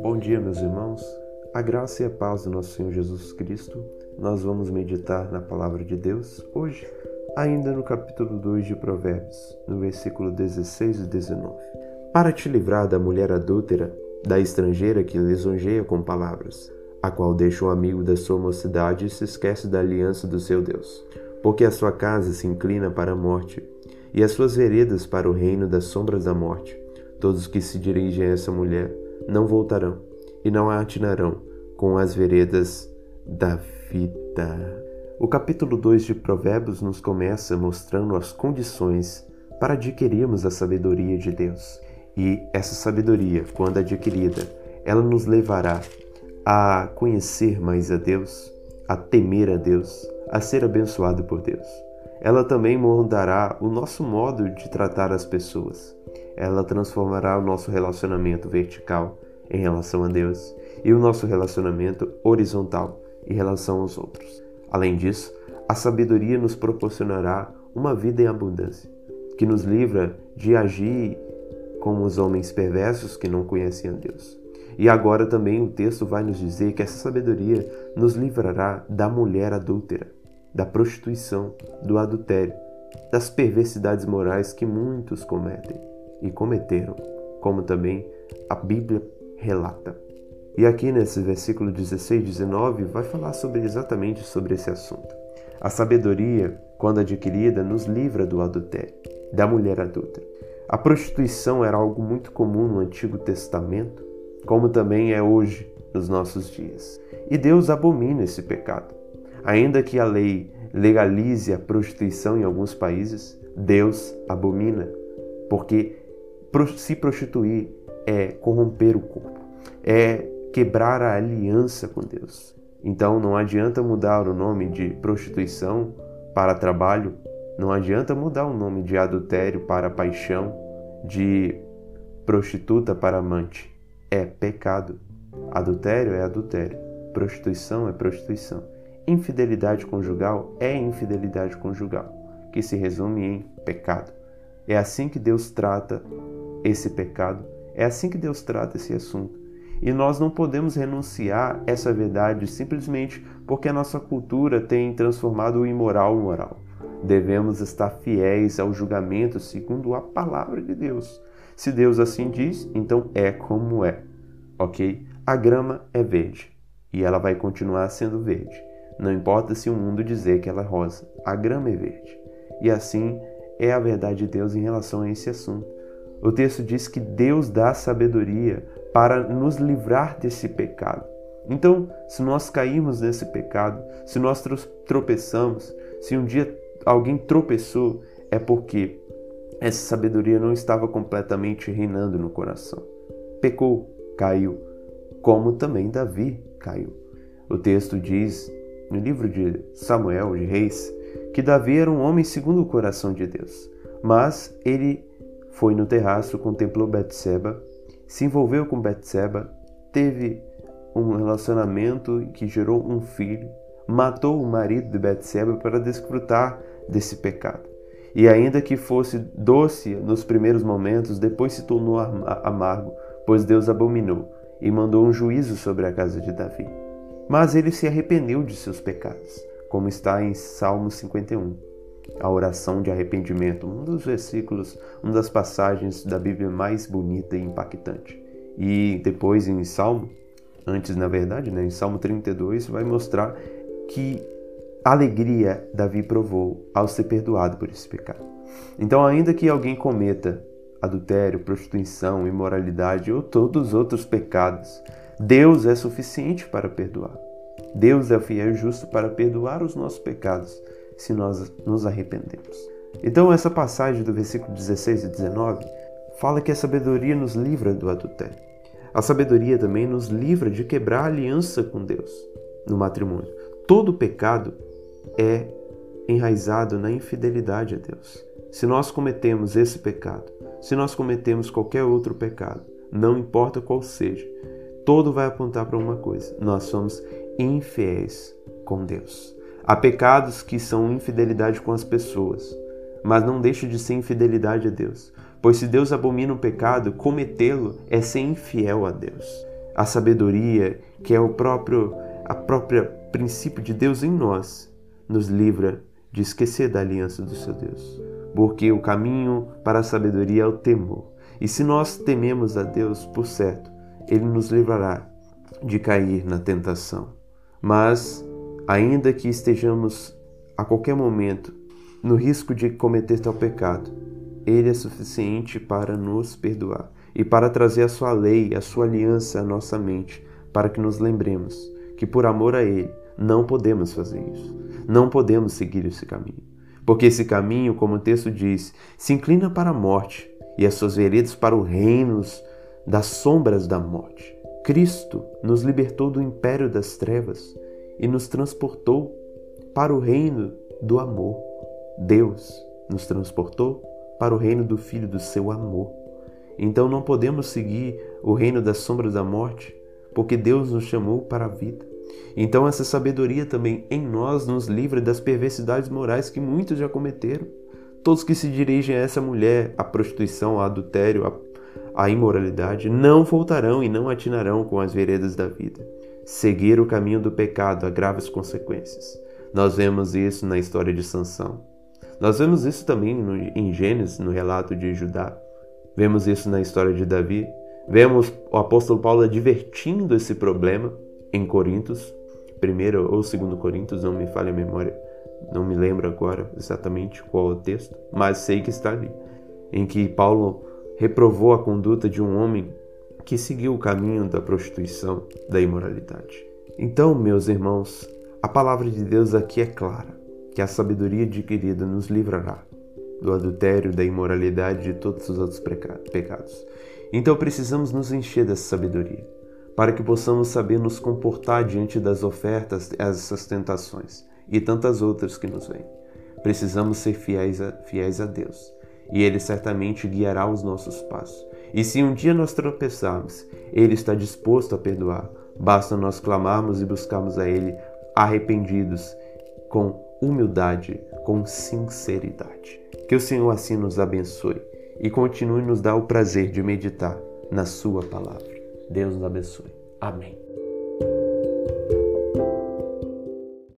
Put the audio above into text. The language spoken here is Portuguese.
Bom dia, meus irmãos. A graça e a paz do nosso Senhor Jesus Cristo. Nós vamos meditar na palavra de Deus hoje, ainda no capítulo 2 de Provérbios, no versículo 16 e 19. Para te livrar da mulher adúltera, da estrangeira que lisonjeia com palavras, a qual deixa o amigo da sua mocidade e se esquece da aliança do seu Deus, porque a sua casa se inclina para a morte e as suas veredas para o reino das sombras da morte. Todos que se dirigem a essa mulher não voltarão e não a atinarão com as veredas da vida. O capítulo 2 de Provérbios nos começa mostrando as condições para adquirirmos a sabedoria de Deus. E essa sabedoria, quando adquirida, ela nos levará a conhecer mais a Deus, a temer a Deus, a ser abençoado por Deus. Ela também moldará o nosso modo de tratar as pessoas, ela transformará o nosso relacionamento vertical em relação a Deus e o nosso relacionamento horizontal em relação aos outros. Além disso, a sabedoria nos proporcionará uma vida em abundância, que nos livra de agir como os homens perversos que não conhecem a Deus. E agora também o texto vai nos dizer que essa sabedoria nos livrará da mulher adúltera, da prostituição, do adultério, das perversidades morais que muitos cometem e cometeram, como também a Bíblia relata. E aqui nesse versículo 16 e 19 vai falar sobre exatamente sobre esse assunto. A sabedoria, quando adquirida, nos livra do adultério, da mulher adulta. A prostituição era algo muito comum no Antigo Testamento, como também é hoje nos nossos dias. E Deus abomina esse pecado. Ainda que a lei legalize a prostituição em alguns países, Deus abomina, porque se prostituir é corromper o corpo, é quebrar a aliança com Deus. Então não adianta mudar o nome de prostituição para trabalho, não adianta mudar o nome de adultério para paixão, de prostituta para amante. É pecado. Adultério é adultério, prostituição é prostituição. Infidelidade conjugal é infidelidade conjugal, que se resume em pecado. É assim que Deus trata esse pecado. É assim que Deus trata esse assunto. E nós não podemos renunciar essa verdade simplesmente porque a nossa cultura tem transformado o imoral moral. Devemos estar fiéis ao julgamento segundo a palavra de Deus. Se Deus assim diz, então é como é. Ok? A grama é verde e ela vai continuar sendo verde. Não importa se o mundo dizer que ela é rosa, a grama é verde. E assim é a verdade de Deus em relação a esse assunto. O texto diz que Deus dá sabedoria para nos livrar desse pecado. Então, se nós caímos nesse pecado, se nós tropeçamos, se um dia alguém tropeçou, é porque essa sabedoria não estava completamente reinando no coração. Pecou, caiu, como também Davi caiu. O texto diz, no livro de Samuel, de Reis, que Davi era um homem segundo o coração de Deus, mas ele foi no terraço, contemplou Betseba, se envolveu com Betseba, teve um relacionamento que gerou um filho, matou o marido de Betseba para desfrutar desse pecado. E ainda que fosse doce nos primeiros momentos, depois se tornou amargo, pois Deus abominou e mandou um juízo sobre a casa de Davi. Mas ele se arrependeu de seus pecados, como está em Salmo 51 a oração de arrependimento, um dos versículos, uma das passagens da Bíblia mais bonita e impactante. E depois em Salmo, antes na verdade, né, em Salmo 32, vai mostrar que alegria Davi provou ao ser perdoado por esse pecado. Então, ainda que alguém cometa adultério, prostituição, imoralidade ou todos os outros pecados, Deus é suficiente para perdoar. Deus é fiel e justo para perdoar os nossos pecados se nós nos arrependemos. Então, essa passagem do versículo 16 e 19 fala que a sabedoria nos livra do adultério. A sabedoria também nos livra de quebrar a aliança com Deus no matrimônio. Todo pecado é enraizado na infidelidade a Deus. Se nós cometemos esse pecado, se nós cometemos qualquer outro pecado, não importa qual seja, todo vai apontar para uma coisa: nós somos infiéis com Deus. Há pecados que são infidelidade com as pessoas, mas não deixa de ser infidelidade a Deus, Pois se Deus abomina um pecado, cometê-lo é ser infiel a Deus. A sabedoria, que é o próprio a própria princípio de Deus em nós, nos livra de esquecer da aliança do seu Deus. Porque o caminho para a sabedoria é o temor. E se nós tememos a Deus, por certo, ele nos livrará de cair na tentação. Mas, ainda que estejamos a qualquer momento no risco de cometer tal pecado, ele é suficiente para nos perdoar e para trazer a sua lei, a sua aliança à nossa mente, para que nos lembremos que por amor a ele não podemos fazer isso. Não podemos seguir esse caminho. Porque esse caminho, como o texto diz, se inclina para a morte e as suas veredas para os reinos das sombras da morte. Cristo nos libertou do império das trevas e nos transportou para o reino do amor. Deus nos transportou para o reino do Filho do seu amor. Então não podemos seguir o reino das sombras da morte, porque Deus nos chamou para a vida. Então essa sabedoria também em nós nos livra das perversidades morais que muitos já cometeram. Todos que se dirigem a essa mulher, à prostituição, ao adultério, à imoralidade, não voltarão e não atinarão com as veredas da vida. Seguir o caminho do pecado a graves consequências. Nós vemos isso na história de Sansão. Nós vemos isso também no, em Gênesis, no relato de Judá. Vemos isso na história de Davi. Vemos o apóstolo Paulo advertindo esse problema em Coríntios, primeiro ou segundo Coríntios, não me falha a memória, não me lembro agora exatamente qual o texto, mas sei que está ali, em que Paulo reprovou a conduta de um homem que seguiu o caminho da prostituição, da imoralidade. Então, meus irmãos, a palavra de Deus aqui é clara, que a sabedoria adquirida nos livrará do adultério, da imoralidade e de todos os outros pecados. Então precisamos nos encher dessa sabedoria para que possamos saber nos comportar diante das ofertas, essas tentações e tantas outras que nos vêm. Precisamos ser fiéis a, fiéis a Deus e Ele certamente guiará os nossos passos. E se um dia nós tropeçarmos, Ele está disposto a perdoar. Basta nós clamarmos e buscarmos a Ele arrependidos, com humildade, com sinceridade. Que o Senhor assim nos abençoe e continue nos dar o prazer de meditar na Sua palavra. Deus nos abençoe. Amém.